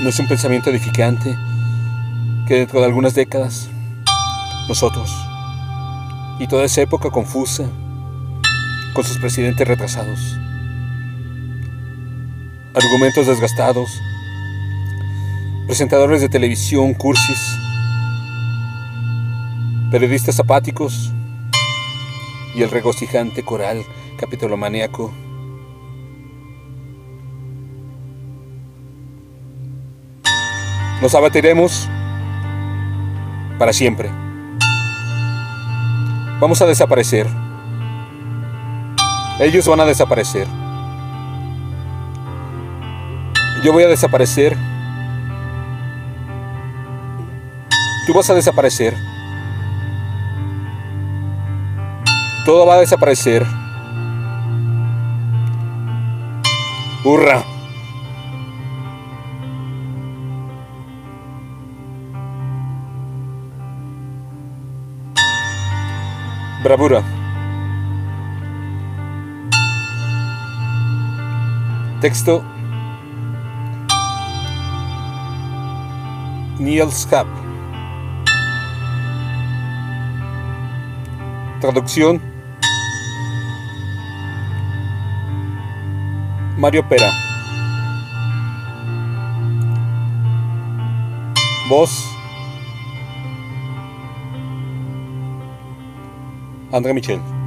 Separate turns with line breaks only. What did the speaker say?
no es un pensamiento edificante que dentro de algunas décadas nosotros y toda esa época confusa con sus presidentes retrasados, argumentos desgastados, presentadores de televisión, cursis, periodistas apáticos y el regocijante coral capitolomaníaco Nos abatiremos para siempre. Vamos a desaparecer. Ellos van a desaparecer. Yo voy a desaparecer. Tú vas a desaparecer. Todo va a desaparecer. ¡Hurra! Bravura. Texto Niels Kapp. Traducción Mario Pera. Voz Андрей Мичелин.